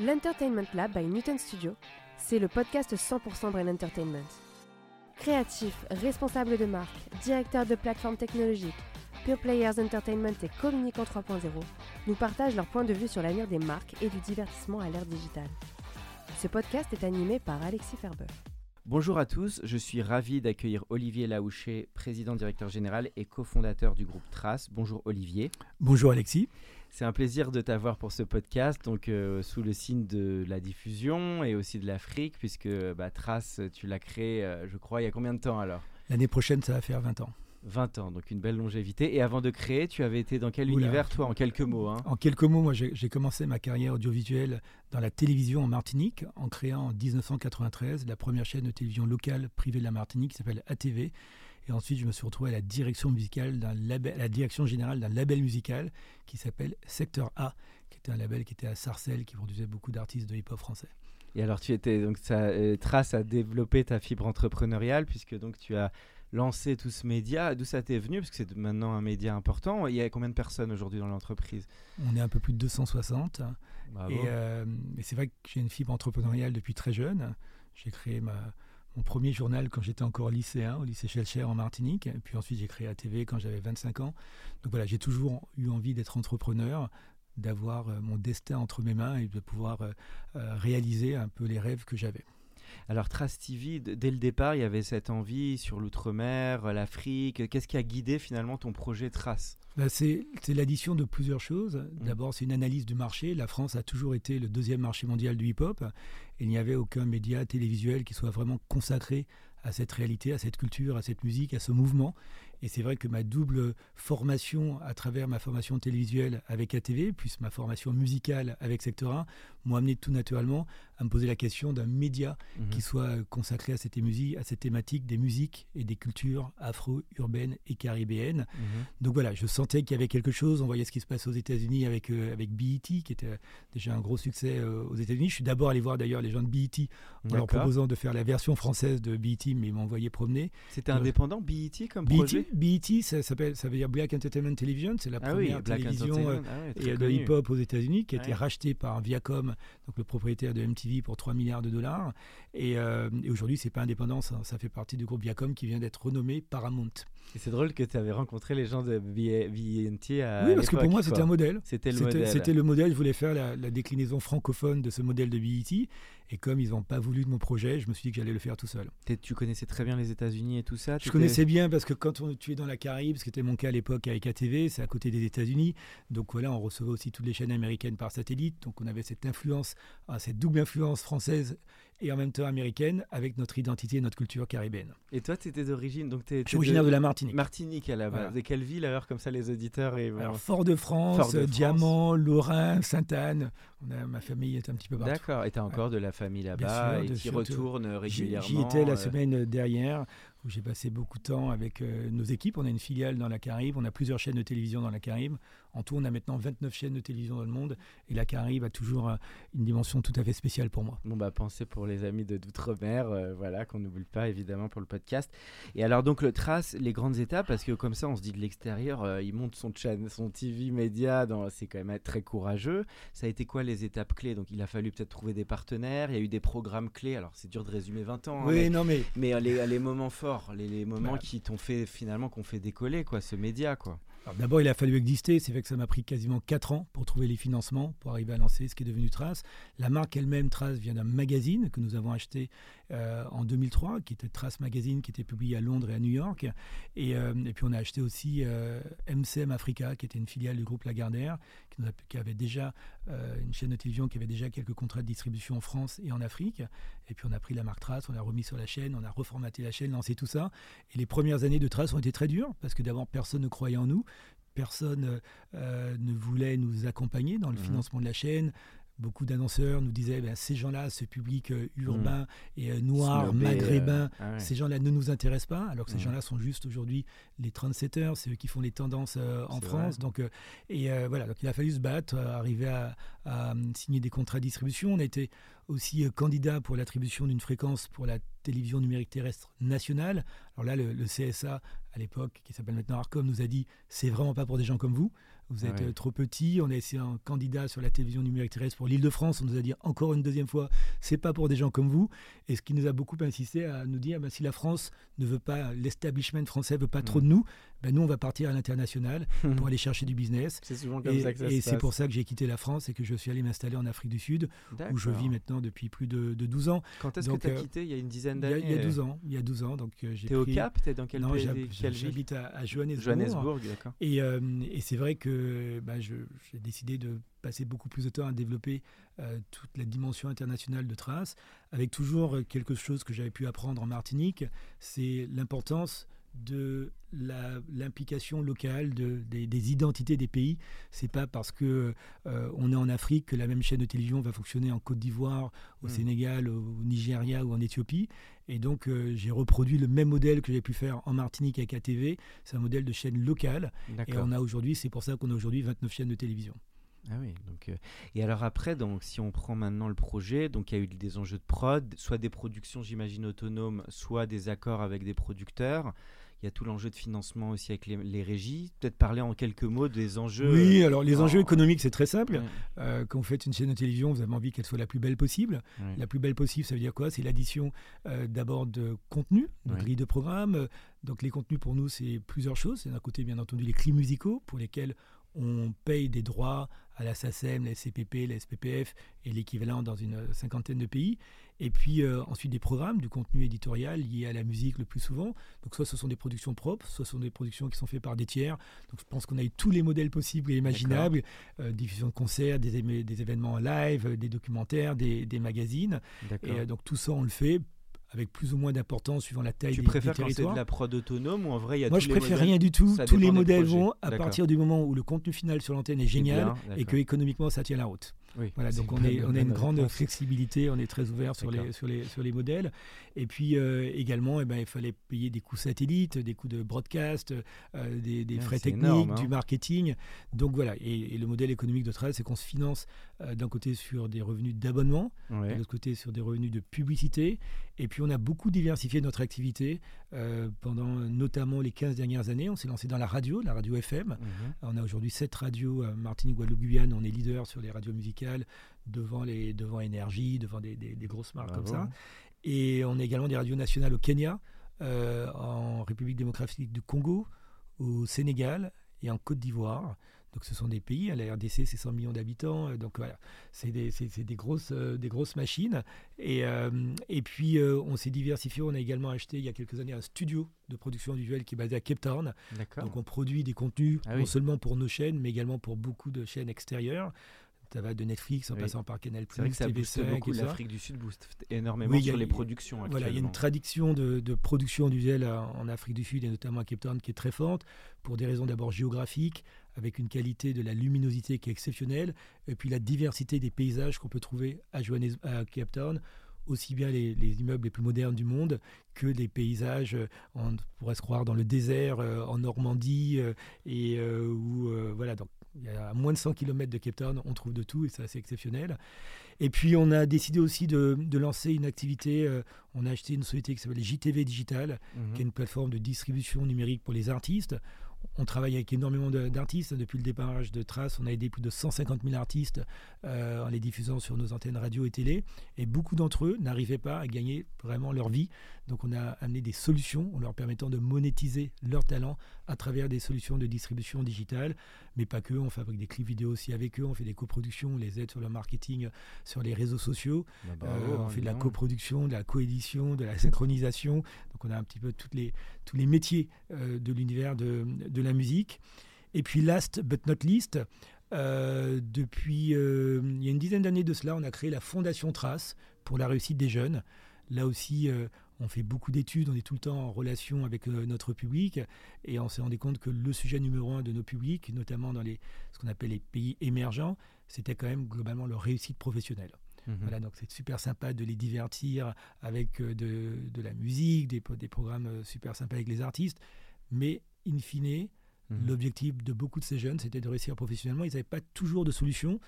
L'Entertainment Lab by Newton Studio, c'est le podcast 100% Brain Entertainment. Créatifs, responsables de marque, directeurs de plateformes technologiques, Pure Players Entertainment et Communicant 3.0 nous partagent leur point de vue sur l'avenir des marques et du divertissement à l'ère digitale. Ce podcast est animé par Alexis Ferber. Bonjour à tous, je suis ravi d'accueillir Olivier Laouché, président directeur général et cofondateur du groupe Trace. Bonjour Olivier. Bonjour Alexis. C'est un plaisir de t'avoir pour ce podcast, donc euh, sous le signe de la diffusion et aussi de l'Afrique, puisque bah, Trace, tu l'as créé, euh, je crois, il y a combien de temps alors? L'année prochaine, ça va faire 20 ans. 20 ans, donc une belle longévité. Et avant de créer, tu avais été dans quel Oula. univers, toi, en quelques mots hein En quelques mots, moi j'ai j'ai commencé ma carrière audiovisuelle dans la télévision en Martinique en créant en 1993 la première chaîne de télévision locale privée de la Martinique qui s'appelle ATV. Et ensuite, je me suis retrouvé à la direction musicale d'un label, à la direction générale d'un label musical qui s'appelle Secteur A, qui était un label qui était à Sarcelles, qui produisait beaucoup d'artistes de hip-hop français. Et alors, tu étais donc ça, euh, Trace a développé ta fibre entrepreneuriale puisque donc tu as lancé tout ce média. D'où ça t'est venu? Parce que c'est maintenant un média important. Il y a combien de personnes aujourd'hui dans l'entreprise? On est un peu plus de 260. Bravo. Et, euh, et c'est vrai que j'ai une fibre entrepreneuriale depuis très jeune. J'ai créé ma, mon premier journal quand j'étais encore lycéen, au lycée Schellcher en Martinique. Et puis ensuite, j'ai créé ATV quand j'avais 25 ans. Donc voilà, j'ai toujours eu envie d'être entrepreneur, d'avoir euh, mon destin entre mes mains et de pouvoir euh, euh, réaliser un peu les rêves que j'avais. Alors Trace TV, dès le départ, il y avait cette envie sur l'outre-mer, euh, l'Afrique. Qu'est-ce qui a guidé finalement ton projet Trace? Bah, c'est l'addition de plusieurs choses. D'abord, c'est une analyse du marché. La France a toujours été le deuxième marché mondial du hip-hop. Il n'y avait aucun média télévisuel qui soit vraiment consacré à cette réalité, à cette culture, à cette musique, à ce mouvement. Et c'est vrai que ma double formation à travers ma formation télévisuelle avec ATV, puis ma formation musicale avec Secteur 1, m'ont amené tout naturellement à me poser la question d'un média Mhm. qui soit euh, consacré à cette, émusi- à cette thématique des musiques et des cultures afro-urbaines et caribéennes. Mhm. Donc voilà, je sentais qu'il y avait quelque chose. On voyait ce qui se passe aux États-Unis avec, euh, avec BET, qui était déjà un gros succès euh, aux États-Unis. Je suis d'abord allé voir d'ailleurs les gens de BET en leur proposant de faire la version française de BET, mais ils m'ont envoyé promener. C'était indépendant, BET comme projet? BET, BET ça, s'appelle, ça veut dire Black Entertainment Television. C'est la Ah première télévision euh. Ah ouais, très et de hip-hop aux États-Unis, qui a été Ouais. racheté par Viacom, donc le propriétaire de MTV, pour 3 milliards de dollars. Et, euh, et aujourd'hui, c'est pas indépendant, ça, ça fait partie du groupe Viacom qui vient d'être renommé Paramount. Et c'est drôle que tu avais rencontré les gens de BNT à oui, parce que pour moi, c'était un modèle. C'était le modèle. c'était le modèle. Je voulais faire la, la déclinaison francophone de ce modèle de BET. Et comme ils n'ont pas voulu de mon projet, je me suis dit que j'allais le faire tout seul. Tu connaissais très bien les États-Unis et tout ça? Je connaissais bien parce que quand on, tu es dans la Caraïbe, ce qui était mon cas à l'époque avec ATV, c'est à côté des États-Unis. Donc voilà, on recevait aussi toutes les chaînes américaines par satellite. Donc on avait cette influence, ah, cette double influence française et en même temps américaine avec notre identité et notre culture caribéenne. Et toi, tu étais d'origine, donc t'es Je suis originaire de la Martinique. Martinique à la base. Voilà. De quelle ville alors Comme ça, les auditeurs et Alors, Fort-de-France. Diamant, Lorrain, Sainte-Anne. On a- Ma famille est un petit peu partout. D'accord. Et t'as encore de la famille là-bas et de qui retourne régulièrement. j'y étais la euh, semaine dernière où j'ai passé beaucoup de temps avec euh, nos équipes. On a une filiale dans la Caraïbe, on a plusieurs chaînes de télévision dans la Caraïbe. En tout, on a maintenant 29 chaînes de télévision dans le monde et la Caraïbe a toujours euh, une dimension tout à fait spéciale pour moi. Bon bah pensez pour les amis de d'outre-mer, euh, voilà qu'on n'oublie pas évidemment pour le podcast. Et alors donc le trace les grandes étapes parce que comme ça on se dit de l'extérieur, euh, il monte son channel, son TV média, dans c'est quand même très courageux. Ça a été quoi les étapes clés? Donc il a fallu peut-être trouver des partenaires, il y a eu des programmes clés. Alors c'est dur de résumer 20 ans, hein, mais, non mais mais, les, les moments forts, les, les moments Bah. qui t'ont fait finalement qu'on fait décoller quoi, ce média quoi. D'abord il a fallu exister. C'est vrai que ça m'a pris quasiment 4 ans pour trouver les financements pour arriver à lancer ce qui est devenu Trace. La marque elle-même Trace vient d'un magazine que nous avons acheté euh, en 2003, qui était Trace Magazine, qui était publié à Londres et à New York. Et, euh, et puis on a acheté aussi euh, MCM Africa, qui était une filiale du groupe Lagardère, qui, nous a- qui avait déjà euh, une chaîne de télévision qui avait déjà quelques contrats de distribution en France et en Afrique. Et puis on a pris la marque Trace, on l'a remis sur la chaîne, on a reformaté la chaîne, lancé tout ça. Et les premières années de Trace ont été très dures, parce que d'abord personne ne croyait en nous. personne ne voulait nous accompagner dans le mmh financement de la chaîne beaucoup d'annonceurs nous disaient ben, ces gens-là, ce public euh, urbain mmh. et euh, noir, maghrébin, euh, ah ces gens-là ne nous intéressent pas, alors que ces mmh. gens-là sont juste aujourd'hui les trendsetters, c'est eux qui font les tendances en France. Donc, et voilà, donc il a fallu se battre, arriver à, signer des contrats de distribution. On a été aussi candidat pour l'attribution d'une fréquence pour la télévision numérique terrestre nationale. Alors là, le, le CSA, à l'époque, qui s'appelle maintenant Arcom, nous a dit c'est vraiment pas pour des gens comme vous. Vous êtes euh, trop petit. On a essayé un candidat sur la télévision numérique terrestre pour l'Île-de-France. On nous a dit encore une deuxième fois, c'est pas pour des gens comme vous. Et ce qui nous a beaucoup insisté à nous dire, ben, si la France ne veut pas, l'establishment français veut pas trop de nous, ben, nous on va partir à l'international pour aller chercher du business. C'est souvent comme et, ça que ça Et c'est pour ça que j'ai quitté la France et que je suis allé m'installer en Afrique du Sud, où je vis maintenant depuis plus de, 12 ans. Quand est-ce que tu as euh, quitté Il y a une dizaine d'années. Il y a 12 ans. Il y a 12 ans. Donc euh, j'ai. T'es au Cap T'es dans quel non, pays J'habite à, à, Johannesburg. Et, et c'est vrai que je j'ai décidé de passer beaucoup plus de temps à développer euh, toute la dimension internationale de Trace, avec toujours quelque chose que j'avais pu apprendre en Martinique, c'est l'importance de l'implication locale de, des, identités des pays. C'est pas parce que euh, on est en Afrique que la même chaîne de télévision va fonctionner en Côte d'Ivoire, au hmm. Sénégal, au Nigeria ou en Éthiopie. Et donc euh, j'ai reproduit le même modèle que j'ai pu faire en Martinique avec ATV. C'est un modèle de chaîne locale. Et on a aujourd'hui, c'est pour ça qu'on a aujourd'hui 29 chaînes de télévision. Ah oui, donc, euh, et alors après, donc, si on prend maintenant le projet, donc il y a eu des enjeux de prod, soit des productions, j'imagine, autonomes, soit des accords avec des producteurs. Il y a tout l'enjeu de financement aussi avec les, régies. Peut-être parler en quelques mots des enjeux. Oui, alors les enjeux économiques, c'est très simple. Euh, quand vous faites une chaîne de télévision, vous avez envie qu'elle soit la plus belle possible. La plus belle possible, ça veut dire quoi? C'est l'addition euh, d'abord de contenu, de grille de programme. Donc les contenus pour nous, c'est plusieurs choses. C'est d'un côté, bien entendu, les clips musicaux pour lesquels on paye des droits à la SACEM, la SCPP, la SPPF et l'équivalent dans une cinquantaine de pays. Et puis euh, ensuite des programmes, du contenu éditorial lié à la musique le plus souvent. Donc soit ce sont des productions propres, soit ce sont des productions qui sont faites par des tiers. Donc je pense qu'on a eu tous les modèles possibles et imaginables. Euh, diffusion de concerts, des, des, événements en live, des documentaires, des, des magazines. Et euh, donc tout ça on le fait avec plus ou moins d'importance suivant la taille tu des, préfères des territoires. de la prod autonome ou en vrai il y a Moi, tous je préfère rien du tout. Tous les modèles vont à partir du moment où le contenu final sur l'antenne est génial et que économiquement ça tient la route voilà, donc on, est, on a une grande flexibilité, on est très ouvert sur les, sur, les, sur les modèles. Et puis euh, également, eh ben, il fallait payer des coûts satellites, des coûts de broadcast, euh, des, des frais techniques, du hein. marketing. Donc voilà, et, le modèle économique de travail, c'est qu'on se finance euh, d'un côté sur des revenus d'abonnement, de l'autre côté sur des revenus de publicité. Et puis on a beaucoup diversifié notre activité pendant notamment les 15 dernières années. On s'est lancé dans la radio, la radio FM. Mhm. On a aujourd'hui 7 radios, Martinique, Guadeloupe, Guyane, on est leader sur les radios musicales devant, les, devant Énergie, devant des, grosses marques comme ça. Et on a également des radios nationales au Kenya, euh, en République démocratique du Congo, au Sénégal et en Côte d'Ivoire. Donc ce sont des pays, hein, la RDC c'est 100 millions d'habitants, euh, donc voilà, c'est des, des, grosses, euh, des grosses machines. Et, et puis on s'est diversifié, on a également acheté il y a quelques années un studio de production visuelle qui est basé à Cape Town. Donc on produit des contenus ah non seulement pour nos chaînes, mais également pour beaucoup de chaînes extérieures. Ça va de Netflix en passant par Canal+, C'est vrai que ça booste beaucoup. L'Afrique du Sud booste énormément sur les productions. Voilà, il y a une tradition de, de production audiovisuelle en Afrique du Sud et notamment à Cape Town qui est très forte pour des raisons d'abord géographiques, avec une qualité de la luminosité qui est exceptionnelle, et puis la diversité des paysages qu'on peut trouver à, à Cape Town aussi bien les, immeubles les plus modernes du monde que les paysages, euh, on pourrait se croire dans le désert euh, en Normandie, euh, et où, voilà, donc il y a à moins de 100 km de Cape Town, on trouve de tout et c'est assez exceptionnel. Et puis on a décidé aussi de, lancer une activité, on a acheté une société qui s'appelle JTV Digital, mhm. qui est une plateforme de distribution numérique pour les artistes. On travaille avec énormément d'artistes. Depuis le démarrage de Trace, on a aidé plus de 150 000 artistes euh, en les diffusant sur nos antennes radio et télé. Et beaucoup d'entre eux n'arrivaient pas à gagner vraiment leur vie. Donc on a amené des solutions en leur permettant de monétiser leur talent à travers des solutions de distribution digitale. Mais pas que, on fabrique des clips vidéo aussi avec eux, on fait des coproductions, on les aide sur le marketing, sur les réseaux sociaux. Bah, bah, euh, on fait de la coproduction, de la coédition, de la synchronisation. Donc on a un petit peu toutes les, tous les métiers euh, de l'univers de, de la musique. Et puis last but not least, euh, depuis euh, il y a une dizaine d'années de cela, on a créé la Fondation Trace pour la réussite des jeunes. Là aussi, on fait beaucoup d'études, on est tout le temps en relation avec euh, notre public et on s'est rendu compte que le sujet numéro un de nos publics, notamment dans les, ce qu'on appelle les pays émergents, c'était quand même globalement leur réussite professionnelle. Mhm. Voilà, donc c'est super sympa de les divertir avec euh, de, la musique, des, des, programmes euh, super sympas avec les artistes, mais in fine, mhm. l'objectif de beaucoup de ces jeunes, c'était de réussir professionnellement. Ils n'avaient pas toujours de solution.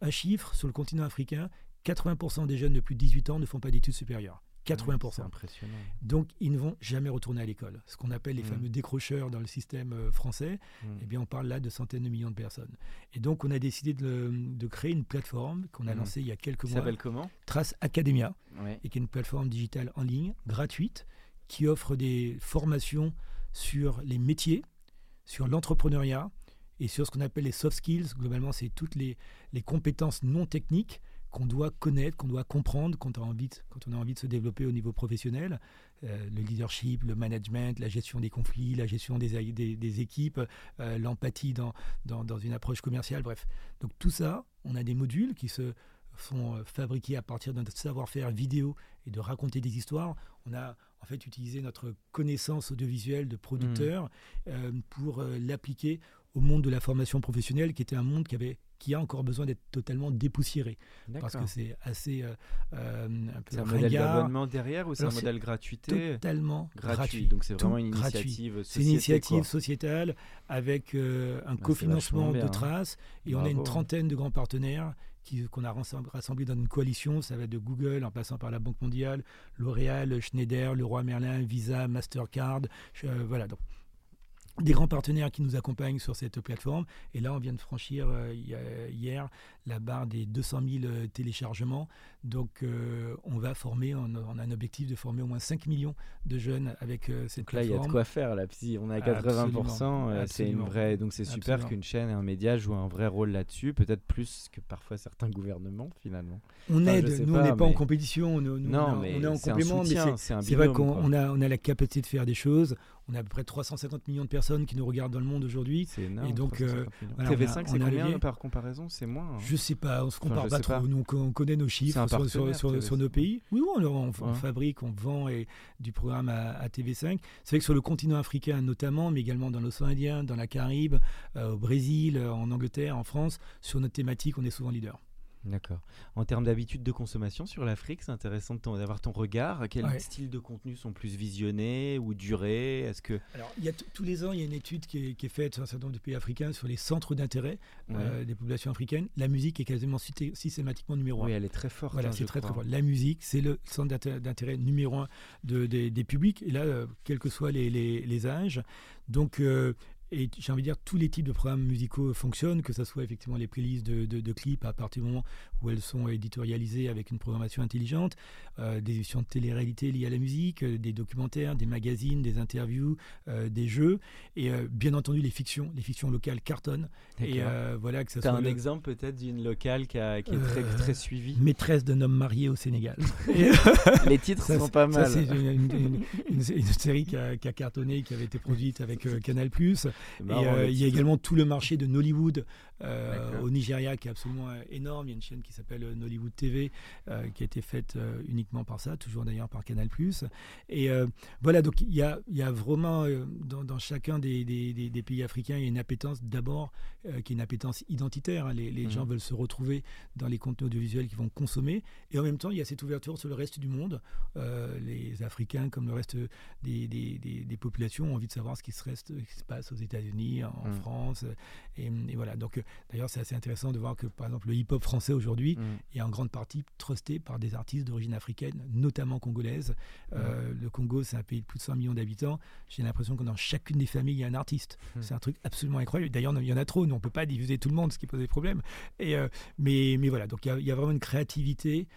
Un chiffre, sur le continent africain, 80% des jeunes de plus de 18 ans ne font pas d'études supérieures. 80%. impressionnant. Donc, ils ne vont jamais retourner à l'école. Ce qu'on appelle les mm. fameux décrocheurs dans le système euh, français, mm. eh bien, on parle là de centaines de millions de personnes. Et donc, on a décidé de, créer une plateforme qu'on a lancée il y a quelques mois. Ça s'appelle comment? Trace Academia, et qui est une plateforme digitale en ligne, gratuite, qui offre des formations sur les métiers, sur l'entrepreneuriat et sur ce qu'on appelle les soft skills. Globalement, c'est toutes les, compétences non techniques qu'on doit connaître, qu'on doit comprendre quand on, a envie de, quand on a envie de se développer au niveau professionnel. Euh, le leadership, le management, la gestion des conflits, la gestion des, équipes, euh, l'empathie dans, une approche commerciale, bref. Donc tout ça, on a des modules qui se sont euh, fabriqués à partir de notre savoir-faire vidéo et de raconter des histoires. On a en fait utilisé notre connaissance audiovisuelle de producteur mmh. pour l'appliquer au monde de la formation professionnelle, qui était un monde qui avait qui a encore besoin d'être totalement dépoussiéré. Parce que c'est assez. Euh, euh c'est un modèle d'abonnement derrière ou c'est un modèle gratuité Totalement gratuit. Donc c'est vraiment une initiative C'est une initiative sociétale avec euh, un cofinancement de traces. Et on a une trentaine de grands partenaires qu'on a rassemblés dans une coalition. Ça va de Google en passant par la Banque mondiale, L'Oréal, Schneider, Leroy Merlin, Visa, Mastercard. Euh, voilà. Donc des grands partenaires qui nous accompagnent sur cette plateforme. Et là, on vient de franchir euh, hier la barre des 200 000 euh, téléchargements. Donc, euh, on va former, on, a un objectif de former au moins 5 millions de jeunes avec cette donc là, il y a de quoi faire. Là, si on est à 80%, c'est une vraie. Donc, c'est super qu'une chaîne et un média jouent un vrai rôle là-dessus, peut-être plus que parfois certains gouvernements finalement. On aide. Nous, on n'est pas en compétition. Nous, non, mais on est en complément. mais c'est vrai qu'on a, on a la capacité de faire des choses. On a à peu près 350 millions de personnes qui nous regardent dans le monde aujourd'hui. C'est énorme. Et donc, euh, TV5, c'est combien par comparaison? C'est moins. Hein. Je sais pas, on se compare pas trop. Nous, on connaît nos chiffres sur, sur, nos pays. Oui, on, fabrique, on vend et, du programme à, TV5. C'est vrai que sur le continent africain notamment, mais également dans l'océan Indien, dans la Caraïbe, euh, au Brésil, en Angleterre, en France, sur notre thématique, on est souvent leader. D'accord. En termes d'habitude de consommation sur l'Afrique, c'est intéressant d'avoir ton regard. Quels styles de contenu sont plus visionnés ou durés? Est-ce que alors il y a tous les ans il y a une étude qui est, faite sur un certain nombre de pays africains sur les centres d'intérêt euh, des populations africaines. La musique est quasiment systématiquement numéro un. Oui, elle est très forte. Voilà, hein, c'est très très fort. La musique, c'est le centre d'intérêt numéro un de, des, publics. Et là, euh, quels que soient les, les, âges. Donc euh, et j'ai envie de dire, tous les types de programmes musicaux fonctionnent, que ce soit effectivement les playlists de, de, clips à partir du moment où elles sont éditorialisées avec une programmation intelligente, euh, des émissions de télé-réalité liées à la musique, euh, des documentaires, des magazines, des interviews, euh, des jeux, et bien entendu les fictions, les fictions locales cartonnent. Et voilà que ça soit. un exemple peut-être d'une locale qui, a, qui est très, très suivie? Maîtresse d'un homme marié au Sénégal. les titres sont pas mal. c'est une, une, série qui a, qui a, cartonné, qui avait été produite avec Canal+. Euh, il y a également tout le marché de Nollywood euh, au Nigeria qui est absolument euh, énorme. Il y a une chaîne qui s'appelle Nollywood TV qui a été faite uniquement par ça, toujours d'ailleurs par Canal+. Et voilà, donc il y a, y a vraiment dans, chacun des, des, pays africains, il y a une appétence d'abord qui est une appétence identitaire. Hein. Les, les gens mmh. veulent se retrouver dans les contenus audiovisuels qu'ils vont consommer. Et en même temps, il y a cette ouverture sur le reste du monde. les Africains, comme le reste des, populations, ont envie de savoir ce qui se, reste, ce qui se passe aux États-Unis, en, mm. France. Et, voilà. Donc, euh, d'ailleurs, c'est assez intéressant de voir que, par exemple, le hip-hop français aujourd'hui mm. est en grande partie trusté par des artistes d'origine africaine, notamment congolaise. Euh, mm. le Congo, c'est un pays de plus de 100 millions d'habitants. J'ai l'impression que dans chacune des familles, il y a un artiste. C'est un truc absolument incroyable. D'ailleurs, il y en a trop. Nous, on peut pas diffuser tout le monde, ce qui pose des problèmes. Et, euh, mais, mais voilà. Donc, il y, a vraiment une créativité,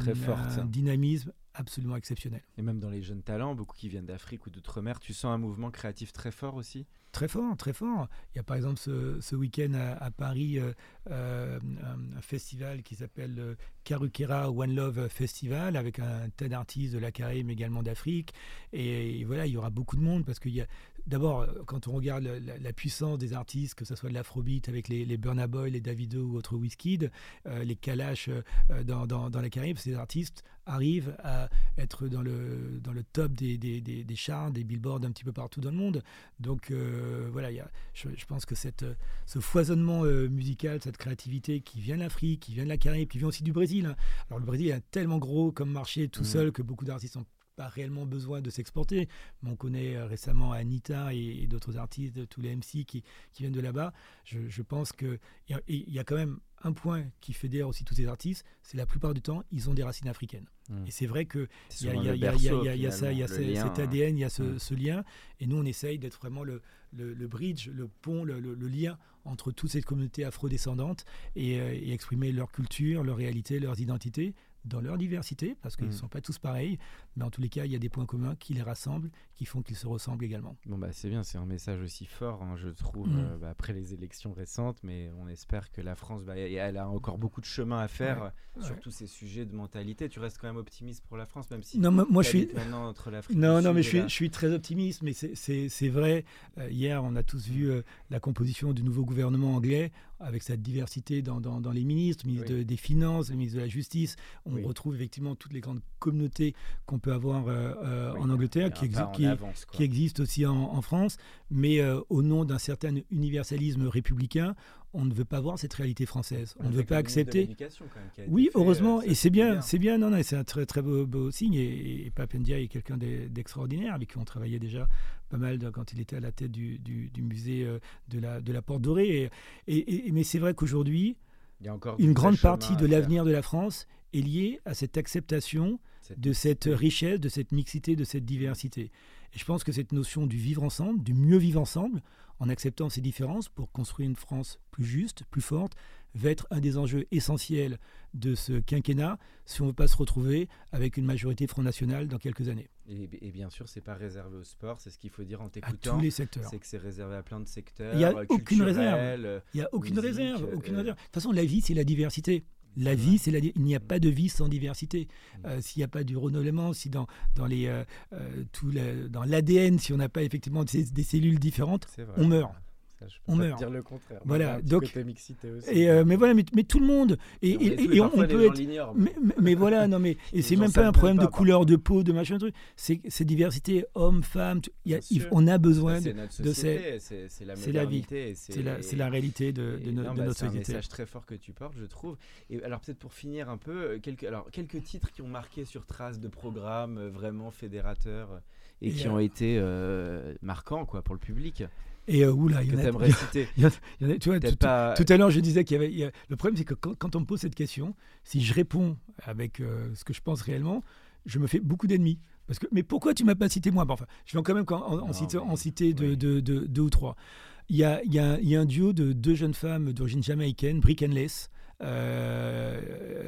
très forte, un dynamisme absolument exceptionnel. Et même dans les jeunes talents, beaucoup qui viennent d'Afrique ou d'outre-mer, tu sens un mouvement créatif très fort aussi? Très fort, très fort. Il y a par exemple ce, week-end à, Paris euh, euh, un, festival qui s'appelle le Karukera One Love Festival avec un tas d'artistes de la Caraïbe également d'Afrique. Et, voilà, il y aura beaucoup de monde parce qu'il y a d'abord quand on regarde la, puissance des artistes, que ce soit de l'afrobeat avec les, les Burna Boy, les Davido ou autres Wizkid, euh, les Kalash dans, dans, la Caraïbe, ces artistes arrive à être dans le, dans le top des, des, des, charts, des billboards un petit peu partout dans le monde. Donc euh, voilà, je, pense que cette, ce foisonnement euh, musical, cette créativité qui vient de l'Afrique, qui vient de la Caraïbe, qui vient aussi du Brésil. Hein. Alors le Brésil est tellement gros comme marché tout mmh. seul que beaucoup d'artistes ont pas réellement besoin de s'exporter. Mais on connaît euh, récemment Anita et, d'autres artistes, tous les MC qui, qui viennent de là-bas. Je, je, pense qu'il y, y, a quand même un point qui fédère aussi tous ces artistes, c'est la plupart du temps, ils ont des racines africaines. Hmm. Et c'est vrai ça, il y a cet ADN, il y a ce, ce, lien. Et nous, on essaye d'être vraiment le, le, le, bridge, le pont, le, le, lien entre toutes ces communautés afrodescendantes et, euh, et exprimer leur culture, leur réalité, leurs identités dans leur diversité, parce qu'ils ne hmm. sont pas tous pareils, mais en tous les cas, il y a des points communs qui les rassemblent, qui font qu'ils se ressemblent également. Bon, bah, c'est bien, c'est un message aussi fort, hein, je trouve, mm. euh, bah, après les élections récentes, mais on espère que la France, bah, elle a encore beaucoup de chemin à faire sur tous ces sujets de mentalité. Tu restes quand même optimiste pour la France, même si non, moi, je suis maintenant entre l'Afrique Non, non, mais je suis, je suis, très optimiste, mais c'est vrai. Euh, hier, on a tous vu euh, la composition du nouveau gouvernement anglais avec cette diversité dans, dans, les ministres, ministre des Finances, le ministre de la Justice. On retrouve effectivement toutes les grandes communautés qu'on peut avoir euh, euh, en Angleterre, qui, qui, existe aussi en, France, mais euh, au nom d'un certain universalisme républicain, on ne veut pas voir cette réalité française. On ne veut pas accepter. oui, heureusement, et c'est bien, c'est bien. Non, non, c'est un très très beau, signe. Et, et Papendia est quelqu'un d'extraordinaire avec qui on travaillait déjà pas mal quand il était à la tête du, musée de la de la Porte Dorée. Et, mais c'est vrai qu'aujourd'hui, une grande partie de l'avenir de la France est liée à cette acceptation de cette richesse, de cette mixité, de cette diversité. Et je pense que cette notion du vivre ensemble, du mieux vivre ensemble, en acceptant ces différences pour construire une France plus juste, plus forte, va être un des enjeux essentiels de ce quinquennat si on ne veut pas se retrouver avec une majorité Front National dans quelques années. Et, bien sûr, c'est pas réservé au sport, c'est ce qu'il faut dire en t'écoutant. À tous les secteurs. C'est que c'est réservé à plein de secteurs. Il n'y a aucune réserve. Il n'y a aucune réserve. Aucune réserve. De toute façon, la vie, c'est la diversité. La vie, c'est il n'y a pas de vie sans diversité. Euh, s'il n'y a pas du renouvellement, si dans dans les euh, euh, dans l'ADN, si on n'a pas effectivement des, des cellules différentes, on meurt on meurt. Dire le contraire. Voilà. Donc, Et euh, mais voilà, mais, tout le monde. Et, et, on, peut être. Mais, voilà, non mais et c'est même pas un problème de couleur de peau, de machin truc. C'est diversité, hommes, femmes. Y a, on a besoin de, de C'est la, vie. C'est la, la, réalité de, de, bah, notre société. C'est un message très fort que tu portes, je trouve. Et alors peut-être pour finir un peu, euh, quelques alors quelques titres qui ont marqué sur trace de programmes euh, vraiment fédérateurs et, qui ont été marquants quoi pour le public. Et euh, oula, il y, en a, tu vois, tout, à l'heure, je disais qu'il y avait. le problème, c'est que quand, on me pose cette question, si je réponds avec euh, ce que je pense réellement, je me fais beaucoup d'ennemis. Parce que, mais pourquoi tu m'as pas cité moi? Enfin, je vais quand même en, citer, en citer de, deux ou trois. Il y, a, il, y a, il y, a, un duo de deux jeunes femmes d'origine jamaïcaine, Brick and Lace, euh,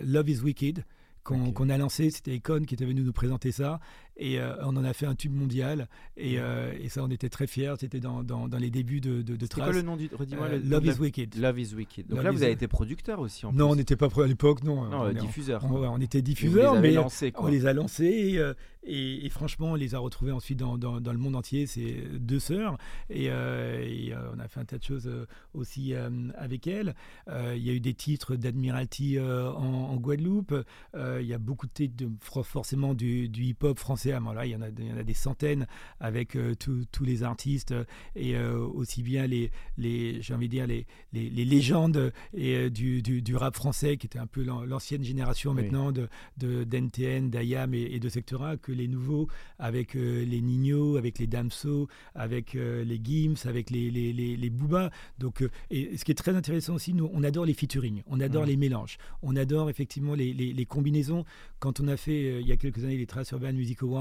Love is Wicked, qu'on a lancé. C'était Econ qui était venu nous présenter ça. Et euh, on en a fait un tube mondial. Et, euh, et ça, on était très fiers. C'était dans, dans, dans, les débuts de, de, de Trace. quoi le nom du. Redis-moi euh, Love is Wicked. Love is Wicked. Donc là, vous avez été producteur aussi. En non, on n'était pas à l'époque, non. Non, diffuseur. On, était diffuseur, mais on les a lancés. Et, et, franchement, on les a retrouvés ensuite dans, dans, dans le monde entier. C'est deux sœurs. Et, on a fait un tas de choses aussi avec elles. Il y a eu des titres d'Admiralty en, en, Guadeloupe. Il y a beaucoup de titres, de, forcément, du, du hip-hop français là, il y, en a, il y en a des centaines avec euh, tous les artistes euh, et euh, aussi bien les, les j'ai envie de dire, les, les, légendes et, du, du, rap français qui était un peu l'ancienne génération maintenant de, d'NTN, d'Ayam et, de Sectora que les nouveaux avec les Nino, avec les Damso, avec les Gims, avec les, les, les, Booba. Donc, et ce qui est très intéressant aussi, nous, on adore les featuring, on adore les mélanges, on adore effectivement les, combinaisons. Quand on a fait il y a quelques années les Trace Urban Music Awards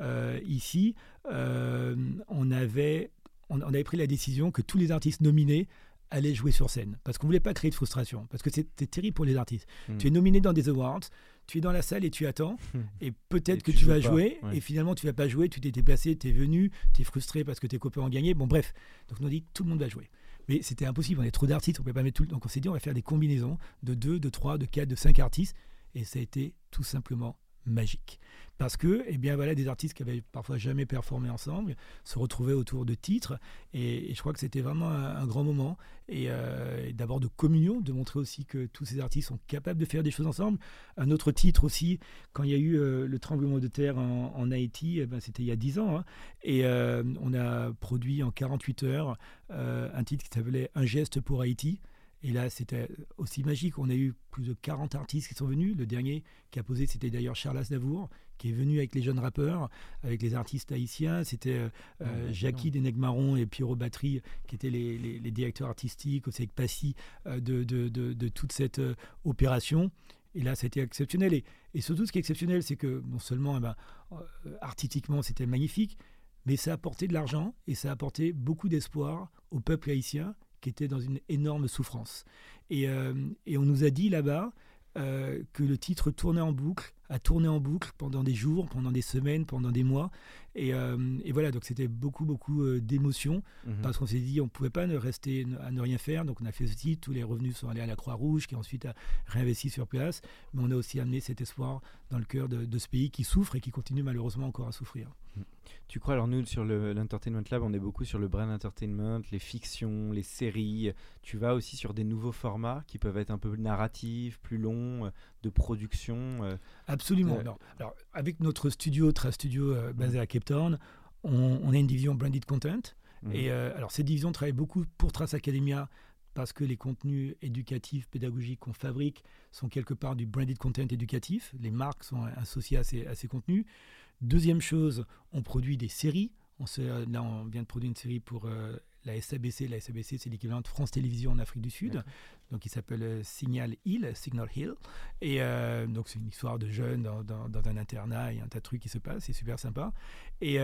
euh, ici, euh, on, avait, on, avait pris la décision que tous les artistes nominés allaient jouer sur scène parce qu'on voulait pas créer de frustration parce que c'était terrible pour les artistes. Hmm. Tu es nominé dans des awards, tu es dans la salle et tu attends et peut-être que tu, vas jouer et finalement tu vas pas jouer, tu t'es déplacé, tu es venu, tu es frustré parce que tes copains ont gagné. Bon bref, donc on a dit tout le monde va jouer. Mais c'était impossible, on avait trop d'artistes, on ne pouvait pas mettre tout le Donc on s'est dit on va faire des combinaisons de 2, de 3, de 4, de 5 artistes et ça a été tout simplement magique. Parce que eh bien voilà des artistes qui avaient parfois jamais performé ensemble se retrouvaient autour de titres et, je crois que c'était vraiment un, grand moment. Euh, et, d'abord de communion de montrer aussi que tous ces artistes sont capables de faire des choses ensemble. Un autre titre aussi quand il y a eu euh, le tremblement de terre en, Haïti eh ben, c'était il y a 10 ans hein, et euh, on a produit en 48 heures un titre qui s'appelait un geste pour Haïti et là, c'était aussi magique. On a eu plus de 40 artistes qui sont venus. Le dernier qui a posé, c'était d'ailleurs Charles Aznavour, qui est venu avec les jeunes rappeurs, avec les artistes haïtiens. C'était euh, euh Jackie Denegmaron et Pierrot Battery, qui étaient les, les, directeurs artistiques, aussi avec Passy, euh, de, de, de, toute cette euh, opération. Et là, c'était exceptionnel. Et, et, surtout, ce qui est exceptionnel, c'est que non seulement, eh ben, artistiquement, c'était magnifique, mais ça a apporté de l'argent et ça a apporté beaucoup d'espoir au peuple haïtien qui était dans une énorme souffrance. Et, euh, et on nous a dit là-bas euh, que le titre tournait en boucle, a tourné en boucle pendant des jours, pendant des semaines, pendant des mois. Et, euh, et voilà, donc c'était beaucoup, beaucoup d'émotions mhm. parce qu'on s'est dit on ne pouvait pas ne rester à ne rien faire. Donc on a fait ce titre, tous les revenus sont allés à la Croix-Rouge qui ensuite a réinvesti sur place. Mais on a aussi amené cet espoir dans le cœur de, de ce pays qui souffre et qui continue malheureusement encore à souffrir. Tu crois, alors nous, sur l'Entertainment Lab, on est beaucoup sur le brand entertainment, les fictions, les séries. Tu vas aussi sur des nouveaux formats qui peuvent être un peu narratifs, plus longs, euh, de production euh, Absolument. Euh, alors, avec notre studio, Trace Studio, basé à Cape Town, on, a une division branded content. Mhm. Et alors, cette division travaille beaucoup pour Trace Academia parce que les contenus éducatifs, pédagogiques qu'on fabrique sont quelque part du branded content éducatif. Les marques sont associées à ces, à ces contenus. Deuxième chose, on produit des séries. Là, on vient de produire une série pour euh, la SABC. La SABC, c'est l'équivalent de France Télévisions en Afrique du Sud. Donc, il s'appelle euh, Signal Hill, Signal Hill. Et euh, donc, c'est une histoire de jeunes dans, un internat. Il y a un tas de trucs qui se passent. C'est super sympa. Et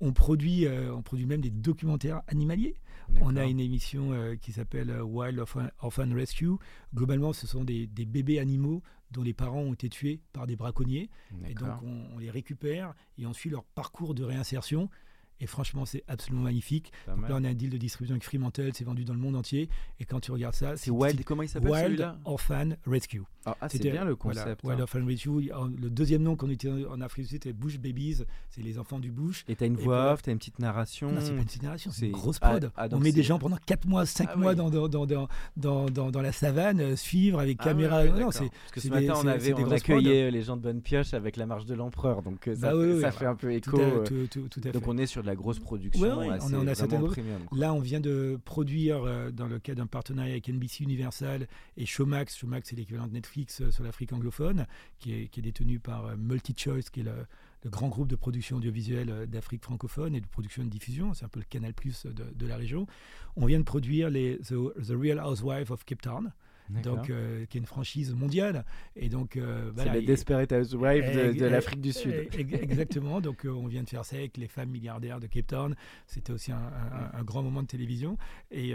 on, produit, on produit même des documentaires animaliers. On a une émission qui s'appelle Wild Orphan, Rescue. Globalement, ce sont des, des bébés animaux dont les parents ont été tués par des braconniers. Et donc on, les récupère et on suit leur parcours de réinsertion. Et franchement, c'est absolument magnifique. Donc là, on a un deal de distribution avec Fremantle, c'est vendu dans le monde entier. Et quand tu regardes ça, c'est Wild. Comment il s'appelle Wild Orphan Rescue. Ah, ah c'est bien le concept. Wild hein. Orphan Rescue. Le deuxième nom qu'on utilisait en Afrique du Sud, c'était Bush Babies. C'est les enfants du bush. Et tu as une voix off, tu as une petite narration. Non, c'est pas une petite narration, c'est une grosse prod. Ah, on met des gens pendant 4 mois, 5 ah mois dans, dans, dans, dans, dans, la savane, euh, suivre avec caméra. non, Parce que ce matin, on, avait, on accueillait les gens de Bonne Pioche avec la marche de l'empereur. Donc euh, ça, bah fait un peu écho. Euh. Donc on est sur de la grosse production on, a Là, on vient de produire, euh, dans le cadre d'un partenariat avec NBC Universal et Showmax, Showmax c'est l'équivalent de Netflix euh, sur l'Afrique anglophone, qui est, détenu par euh, MultiChoice, qui est le, grand groupe de production audiovisuelle d'Afrique francophone et de production et de diffusion, c'est un peu le canal plus de, la région. On vient de produire les, The, Real Housewife of Cape Town, donc euh, qui est une franchise mondiale. Et donc, euh, voilà, c'est le Desperate Housewives de, l'Afrique du Sud. Exactement. donc, euh, on vient de faire ça avec les femmes milliardaires de Cape Town. C'était aussi un, grand moment de télévision et,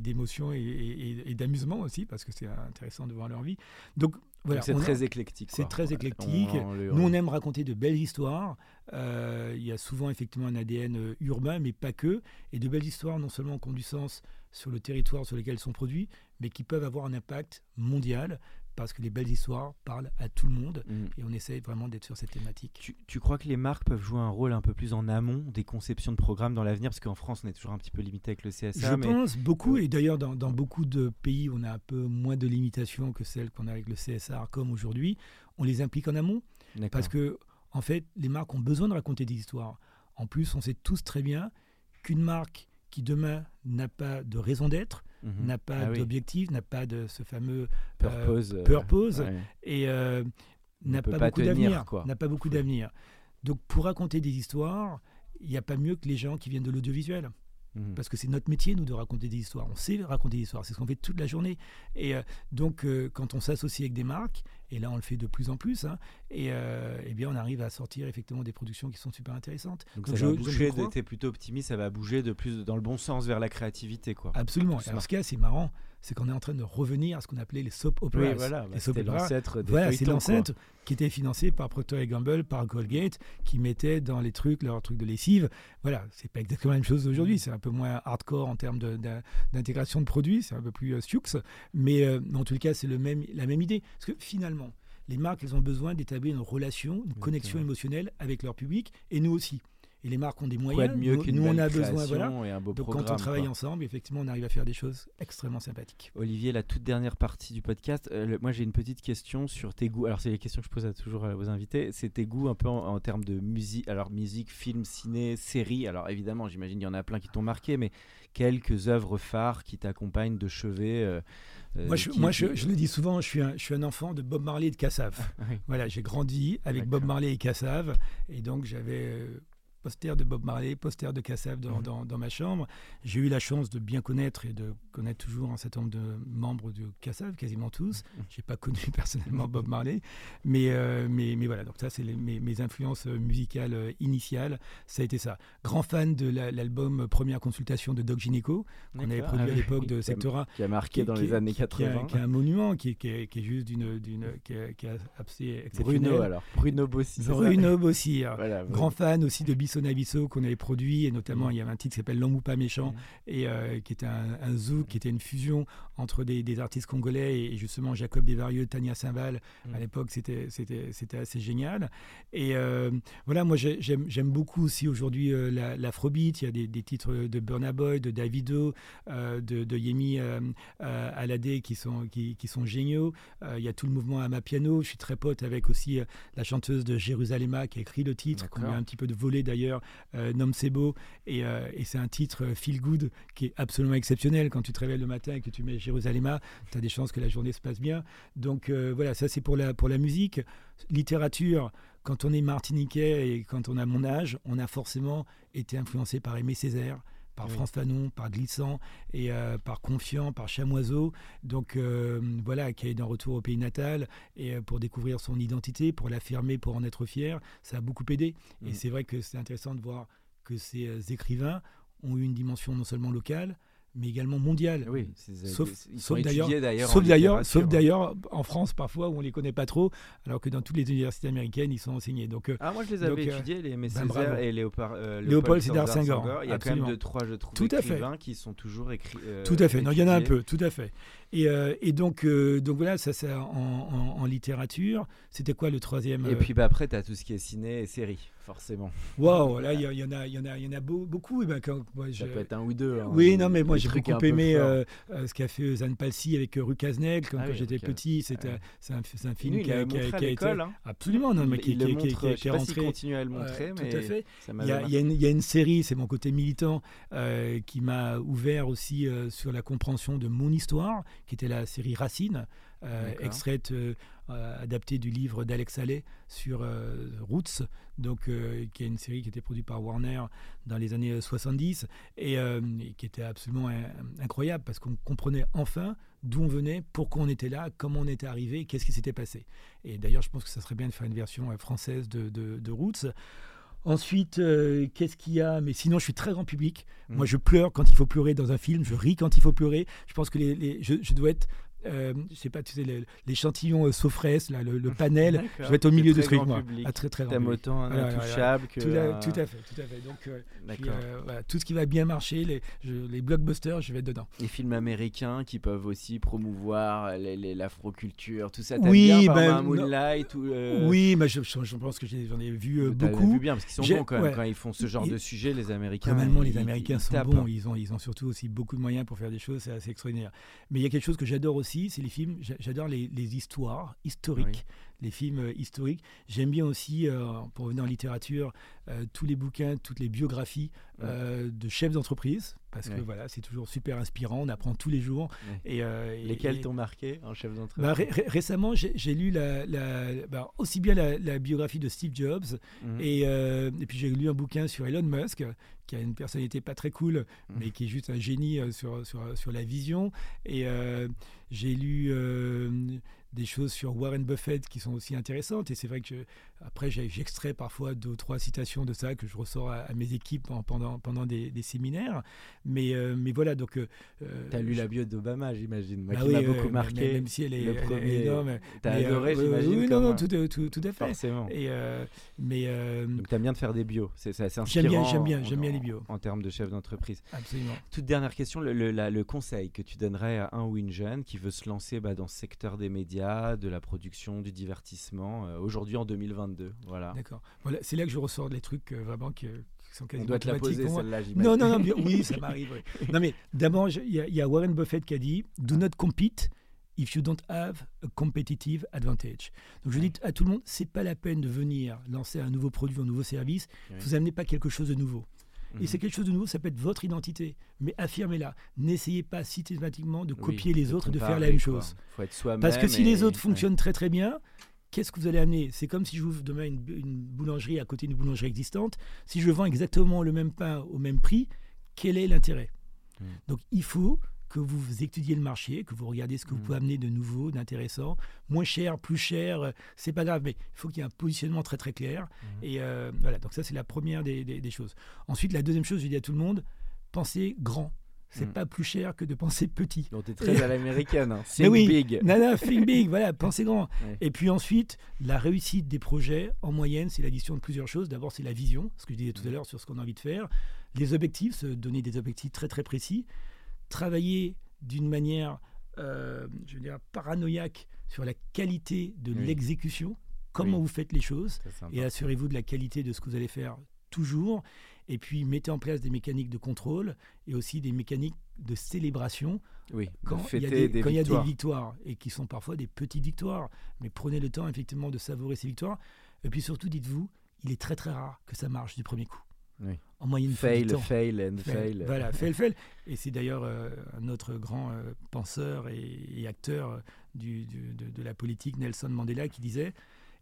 d'émotion et, d'amusement aussi parce que c'est intéressant de voir leur vie. Donc voilà, c'est très éclectique. C'est très éclectique. Nous, on aime raconter de belles histoires. il y a souvent effectivement un ADN urbain, mais pas que. Et de belles histoires, non seulement qui ont du sens sur le territoire sur lequel ils sont produits, mais qui peuvent avoir un impact mondial parce que les belles histoires parlent à tout le monde mm. et on essaye vraiment d'être sur cette thématique. Tu, crois que les marques peuvent jouer un rôle un peu plus en amont des conceptions de programmes dans l'avenir? Parce qu'en France, on est toujours un petit peu limité avec le CSA. Je pense beaucoup, et d'ailleurs dans, beaucoup de pays, on a un peu moins de limitations que celles qu'on a avec le CSA comme aujourd'hui. On les implique en amont parce que, en fait, les marques ont besoin de raconter des histoires. En plus, on sait tous très bien qu'une marque qui demain n'a pas de raison d'être, mhm. n'a pas ah d'objectif, n'a pas de ce fameux purpose, euh, purpose euh, et euh, n'a pas, beaucoup d'avenir. N'a pas beaucoup d'avenir. Donc pour raconter des histoires, il n'y a pas mieux que les gens qui viennent de l'audiovisuel. Mhm. Parce que c'est notre métier, nous, de raconter des histoires. On sait raconter des histoires, c'est ce qu'on fait toute la journée. Et euh, donc, euh, quand on s'associe avec des marques, et là on le fait de plus en plus, hein, et euh, eh bien on arrive à sortir effectivement des productions qui sont super intéressantes. Donc, ça je, va bouger, tu plutôt optimiste, ça va bouger de plus dans le bon sens vers la créativité. Quoi. Absolument. Alors ce qui est assez marrant, c'est qu'on est en train de revenir à ce qu'on appelait les soap operas. Oui, voilà, bah, c'est l'ancêtre Voilà, c'est l'ancêtre qui était financé par Procter Gamble, par Colgate, qui mettait dans les trucs leurs trucs de lessive. Voilà, c'est pas exactement la même chose aujourd'hui, c'est un peu moins hardcore en termes d'intégration de, produits, c'est un peu plus euh, mais euh, en tout cas, c'est le même, la même idée. Parce que finalement, les marques, elles ont besoin d'établir une relation, une connexion émotionnelle avec leur public, et nous aussi et les marques ont des moyens. mieux nous, nous on a besoin, voilà. Et un beau Donc quand on travaille ensemble, effectivement, on arrive à faire des choses extrêmement sympathiques. Olivier, la toute dernière partie du podcast, euh, moi j'ai une petite question sur tes goûts. Alors c'est les questions que je pose à toujours à vos invités. C'est tes goûts un peu en, termes de musique, alors musique, film, ciné, série. Alors évidemment, j'imagine qu'il y en a plein qui t'ont marqué, mais quelques œuvres phares qui t'accompagnent de chevet. Euh, euh, moi, je, moi je, le dis souvent, je suis un, je suis un enfant de Bob Marley et de Cassav. Voilà, j'ai grandi avec Bob Marley et Cassav, et donc j'avais poster de Bob Marley, poster de Kassav mhm. dans, dans, ma chambre. J'ai eu la chance de bien connaître et de connaître toujours un certain nombre de membres de Kassav, quasiment tous. Mhm. Je n'ai pas connu personnellement Bob Marley, mais, euh, mais, mais, voilà, donc ça c'est mes, mes, influences musicales euh, initiales, ça a été ça. Grand fan de l'album Première consultation de Doc Gineco, qu'on avait produit à ah l'époque de Sectora. Qui a marqué dans les années 80. Qui, est un monument, qui, qui, est, juste d'une, qui, est assez exceptionnel. Bruno alors, Bruno Bossi. Bruno Bossi, grand fan aussi de Bis Sonaviso qu'on avait produit, et notamment mm. il y avait un titre qui s'appelle L'homme pas méchant, mm. et euh, qui était un, un zouk, qui était une fusion entre des, artistes congolais et, justement Jacob Desvarieux, Tania Saint-Val. À mm. l'époque, c'était, c'était, c'était assez génial. Et euh, voilà, moi j'aime, beaucoup aussi aujourd'hui euh, l'afrobeat. Il y a des, titres de Burna Boy, de Davido, de, de, Yemi Alade qui sont, qui, qui sont géniaux. il y a tout le mouvement Amapiano. Je suis très pote avec aussi la chanteuse de Jérusalem qui a écrit le titre, qu'on a un petit peu de volé d'ailleurs euh, Nom beau, et, euh, et c'est un titre euh, feel good qui est absolument exceptionnel. Quand tu te réveilles le matin et que tu mets Jérusalem, tu as des chances que la journée se passe bien. Donc voilà, ça c'est pour la, pour la musique. Littérature, quand on est martiniquais et quand on a mon âge, on a forcément été influencé par Aimé Césaire, par France Fanon, par Glissant et par Confiant, par Chamoiseau. Donc voilà, qui est d'un retour au pays natal et pour découvrir son identité, pour l'affirmer, pour en être fier, ça a beaucoup aidé. Et mm. c'est vrai que c'est intéressant de voir que ces écrivains ont eu une dimension non seulement locale, mais également mondiale. Oui, sauf, sauf d'ailleurs, sauf d'ailleurs, sauf d'ailleurs en France parfois où on les connaît pas trop, alors que dans toutes les universités américaines ils sont enseignés. Donc euh, ah moi je les avais euh, étudiés les Messier ben, et Léopold, euh, Léopold Sédar Senghor. Il y a quand même deux trois je trouve tout écrivains qui sont toujours écrits. tout à fait. Non, il y en a un peu. Tout à fait. Et, et donc donc voilà ça c'est en, en, littérature. C'était quoi le troisième Et puis bah, après tu as tout ce qui est ciné et série forcément. Waouh, là, il y, en a, il y en a, il y en a beaucoup. Et ben, quand, Ça peut être un ou deux. Hein, oui, non, mais moi, j'ai beaucoup aimé euh, euh, ce qu'a fait Zane Palsy avec euh, Rue Caznel quand, ah j'étais petit. C'était, c'est, un, un, film qui, a, qui, a, été. Hein. Absolument, non, mais qui, qui, montre, qui, est rentré. continue à le montrer, mais tout à fait. Il a, il, il y, a une série, c'est mon côté militant, qui m'a ouvert aussi sur la compréhension de mon histoire, qui était la série Racine. Euh, extraite, euh, euh, adaptée du livre d'Alex Allais sur Roots, donc, qui est une série qui était produite par Warner dans les années 70 et, qui était absolument incroyable parce qu'on comprenait enfin d'où on venait, pourquoi on était là, comment on était arrivé, qu'est-ce qui s'était passé. Et d'ailleurs, je pense que ça serait bien de faire une version française de, de, Roots. Ensuite, qu'est-ce qu'il y a? Mais sinon, je suis très grand public. Moi, mmh. je pleure quand il faut pleurer dans un film. Je ris quand il faut pleurer. Je pense que les, je, je, dois être euh, je sais pas, tu sais, l'échantillon euh, là, le, panel, je vais être au milieu de ce truc, moi. Ah, très, très T'aimes autant un intouchable que. Tout, tout, à fait, tout à fait. Donc, euh, euh, voilà, tout ce qui va bien marcher, les, les blockbusters, je vais être dedans. Les films américains qui peuvent aussi promouvoir l'afroculture, tout ça. Oui, bien, ben, Moonlight ou, Oui, mais je, je, pense que j'en ai, vu beaucoup. vu bien, parce qu'ils sont bons quand même, quand ils font ce genre de sujet, les Américains. Normalement, les Américains sont bons, ils ont, ils ont surtout aussi beaucoup de moyens pour faire des choses, c'est assez extraordinaire. Mais il y a quelque chose que j'adore aussi c'est les films, j'adore les, histoires historiques, les films euh, historiques. J'aime bien aussi, euh, pour revenir en littérature, euh, tous les bouquins, toutes les biographies de chefs d'entreprise, parce que voilà, c'est toujours super inspirant, on apprend tous les jours. Et, Lesquels t'ont marqué en chef d'entreprise? Bah, Récemment, j'ai lu la, bah, aussi bien la, biographie de Steve Jobs, mhm. et, et, puis j'ai lu un bouquin sur Elon Musk, qui a une personnalité pas très cool, mhm. mais qui est juste un génie sur, sur, sur la vision. Et j'ai lu des choses sur Warren Buffett qui sont aussi intéressantes. Et c'est vrai que après, j'extrais parfois deux ou trois citations de ça que je ressors à, mes équipes pendant, pendant des, séminaires. Mais, euh, mais voilà, donc. Euh, tu as lu la bio d'Obama, j'imagine, bah qui m'a beaucoup marqué. Même si elle est, le premier. énorme. Tu as adoré, euh, j'imagine. Oui, non, non, tout, tout, tout, à fait. Forcément. Et, mais, donc, tu aimes bien de faire des bios. C'est inspirant. J'aime bien, j'aime bien, bien les bios. En, termes de chef d'entreprise. Absolument. Toute dernière question le, le, conseil que tu donnerais à un ou une jeune qui veut se lancer bah, dans ce secteur des médias médias, de la production, du divertissement, euh, aujourd'hui en 2022. Voilà. D'accord. Voilà, c'est là que je ressors les trucs euh, vraiment qui sont quasiment On doit te la poser celle-là, Non, non, non, bien- oui, ça m'arrive. oui. Non, mais d'abord, il y, a- il y a Warren Buffett qui a dit Do not compete if you don't have a competitive advantage. Donc, je dis à tout le monde c'est pas la peine de venir lancer un nouveau produit, un nouveau service. Oui. Vous amenez pas quelque chose de nouveau. Et Mhm. c'est quelque chose de nouveau, ça peut être votre identité. Mais affirmez-la. N'essayez pas systématiquement de Oui, copier les de autres et de faire la même chose. faut être soi-même. Parce que si et- les autres ouais. fonctionnent très très bien, qu'est-ce que vous allez amener? C'est comme si j'ouvre demain une, une boulangerie à côté d'une boulangerie existante. Si je vends exactement le même pain au même prix, quel est l'intérêt? Mm. Donc il faut que vous étudiez le marché, que vous regardez ce que vous Mm. pouvez amener de nouveau, d'intéressant, moins cher, plus cher, euh, c'est pas grave, mais il faut qu'il y ait un positionnement très très clair. Mm. Et euh, voilà, donc ça c'est la première des, des- des choses. Ensuite, la deuxième chose, je dis à tout le monde, pensez grand. C'est Mm. pas plus cher que de penser petit. Donc t'es très à l'américaine. Hein. Think oui. big. Non, non, think big, voilà, pensez grand. Ouais. Et puis ensuite, la réussite des projets, en moyenne, c'est l'addition de plusieurs choses. D'abord, c'est la vision, ce que je disais tout à Mm. l'heure sur ce qu'on a envie de faire. Les objectifs, se donner des objectifs très très précis. Travailler d'une manière, euh, je veux dire, paranoïaque sur la qualité de Oui. l'exécution, comment Oui. vous faites les choses, et assurez-vous de la qualité de ce que vous allez faire toujours. Et puis, mettez en place des mécaniques de contrôle et aussi des mécaniques de célébration Oui, quand il y a des, des quand il y a victoires. des victoires et qui sont parfois des petites victoires, mais prenez le temps effectivement de savourer ces victoires. Et puis surtout, dites-vous, il est très très rare que ça marche du premier coup. Oui. En moyenne, Fail, fail and Fail. fail. Voilà, fail, fail. Et c'est d'ailleurs euh, un autre grand euh, penseur et, et acteur euh, du- du- de, de la politique, Nelson Mandela, qui disait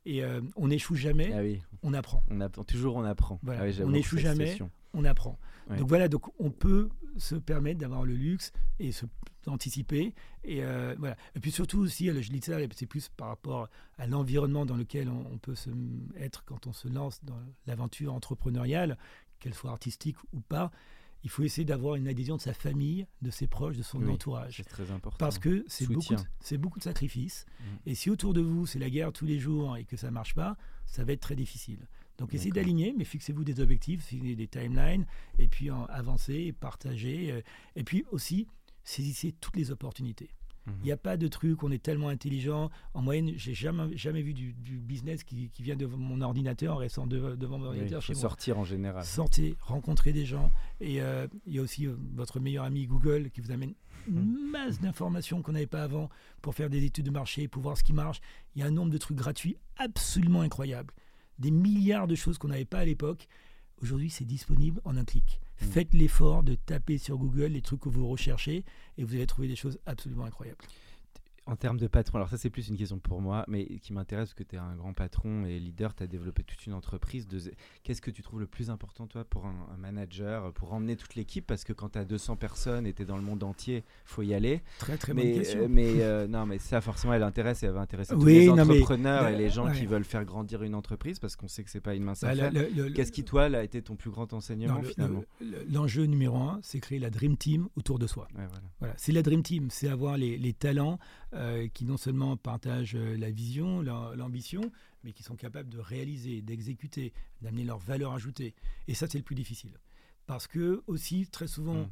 et euh, on n'échoue jamais, Ah oui, on apprend. on apprend, toujours on apprend. Voilà, Ah oui, on n'échoue jamais. on apprend. Ouais. Donc voilà, donc on peut se permettre d'avoir le luxe et se anticiper. Et euh, voilà. Et puis surtout aussi, je dis ça, c'est plus par rapport à l'environnement dans lequel on, on peut se être quand on se lance dans l'aventure entrepreneuriale, qu'elle soit artistique ou pas. Il faut essayer d'avoir une adhésion de sa famille, de ses proches, de son Oui, entourage. C'est très important. Parce que c'est beaucoup, de- beaucoup de sacrifices. Mm. Et si autour de vous, c'est la guerre tous les jours et que ça marche pas, ça va être très difficile. Donc essayez d'aligner, mais fixez-vous des objectifs, fixez des timelines, et puis avancez, partagez. euh, et puis aussi, saisissez toutes les opportunités. Mhm. Il n'y a pas de truc, on est tellement intelligent. En moyenne, j'ai jamais, jamais vu du, du business qui, qui vient devant mon ordinateur en restant de- devant mon Oui, ordinateur chez moi. sortir en général. Sortez, rencontrez des gens. Et euh, il y a aussi euh, votre meilleur ami Google qui vous amène une masse d'informations qu'on n'avait pas avant pour faire des études de marché, pour voir ce qui marche. Il y a un nombre de trucs gratuits absolument incroyable. Des milliards de choses qu'on n'avait pas à l'époque. Aujourd'hui, c'est disponible en un clic. Mm. Faites l'effort de taper sur Google les trucs que vous recherchez et vous allez trouver des choses absolument incroyables. En termes de patron, alors ça c'est plus une question pour moi, mais qui m'intéresse parce que tu es un grand patron et leader, tu as développé toute une entreprise. De... Qu'est-ce que tu trouves le plus important toi pour un, un manager, pour emmener toute l'équipe? Parce que quand tu as 200 personnes et tu es dans le monde entier, faut y aller. Très très bonne mais question. euh, mais euh, non, mais ça forcément elle intéresse et elle va intéresser tous les non, mais- entrepreneurs et les gens ouais. qui veulent faire grandir une entreprise parce qu'on sait que c'est pas une mince Bah, affaire. Qu'est-ce qui toi a été ton plus grand enseignement non, finalement? le- le- L'enjeu numéro un, c'est créer la Dream Team autour de soi. Ouais, voilà. Voilà, c'est la Dream Team, c'est avoir les, les talents euh, qui non seulement partagent euh, la vision, la- l'ambition, mais qui sont capables de réaliser, d'exécuter, d'amener leur valeur ajoutée. Et ça, c'est le plus difficile. Parce que aussi, très souvent, Mm.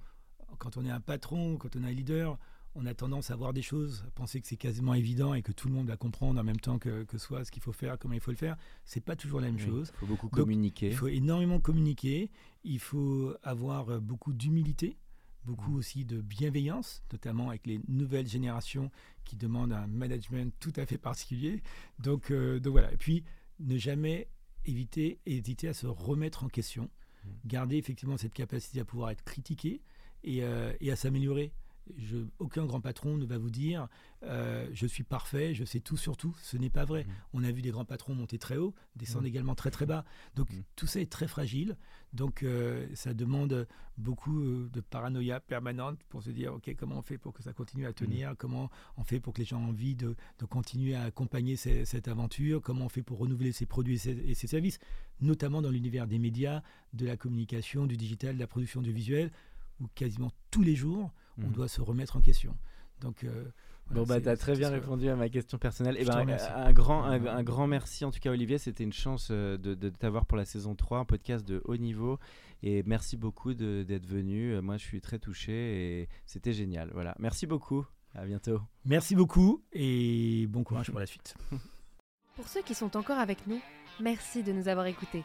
quand on est un patron, quand on est un leader, on a tendance à voir des choses, à penser que c'est quasiment évident et que tout le monde va comprendre en même temps que, que soit ce qu'il faut faire, comment il faut le faire. C'est pas toujours la même Oui, chose. faut beaucoup Donc, communiquer. Il faut énormément communiquer, il faut avoir euh, beaucoup d'humilité, beaucoup Mm. aussi de bienveillance, notamment avec les nouvelles générations qui demandent un management tout à fait particulier. Donc, euh, donc voilà. Et puis, ne jamais éviter, hésiter à se remettre en question, Mm. garder effectivement cette capacité à pouvoir être critiqué et, euh, et à s'améliorer. Je- aucun grand patron ne va vous dire euh, je suis parfait, je sais tout sur tout. Ce n'est pas vrai. Mm. On a vu des grands patrons monter très haut, descendre Mm. également très très bas. Donc Mm. tout ça est très fragile. Donc euh, ça demande beaucoup euh, de paranoïa permanente pour se dire ok comment on fait pour que ça continue à tenir, comment on fait pour que les gens aient envie de, de continuer à accompagner ces- cette aventure, comment on fait pour renouveler ses produits et ses, et ses services, notamment dans l'univers des médias, de la communication, du digital, de la production du visuel, où quasiment tous les jours on Mhm. doit se remettre en question. Donc euh, voilà, Bon bah c'est- t'as très bien répondu à ma question personnelle. Et te ben un grand un, un grand merci en tout cas Olivier, c'était une chance euh, de, de t'avoir pour la saison 3, un podcast de haut niveau et merci beaucoup de- d'être venu. Moi je suis très touché et c'était génial. Voilà. Merci beaucoup. À bientôt. Merci beaucoup et bon courage pour la suite. Pour ceux qui sont encore avec nous, merci de nous avoir écoutés.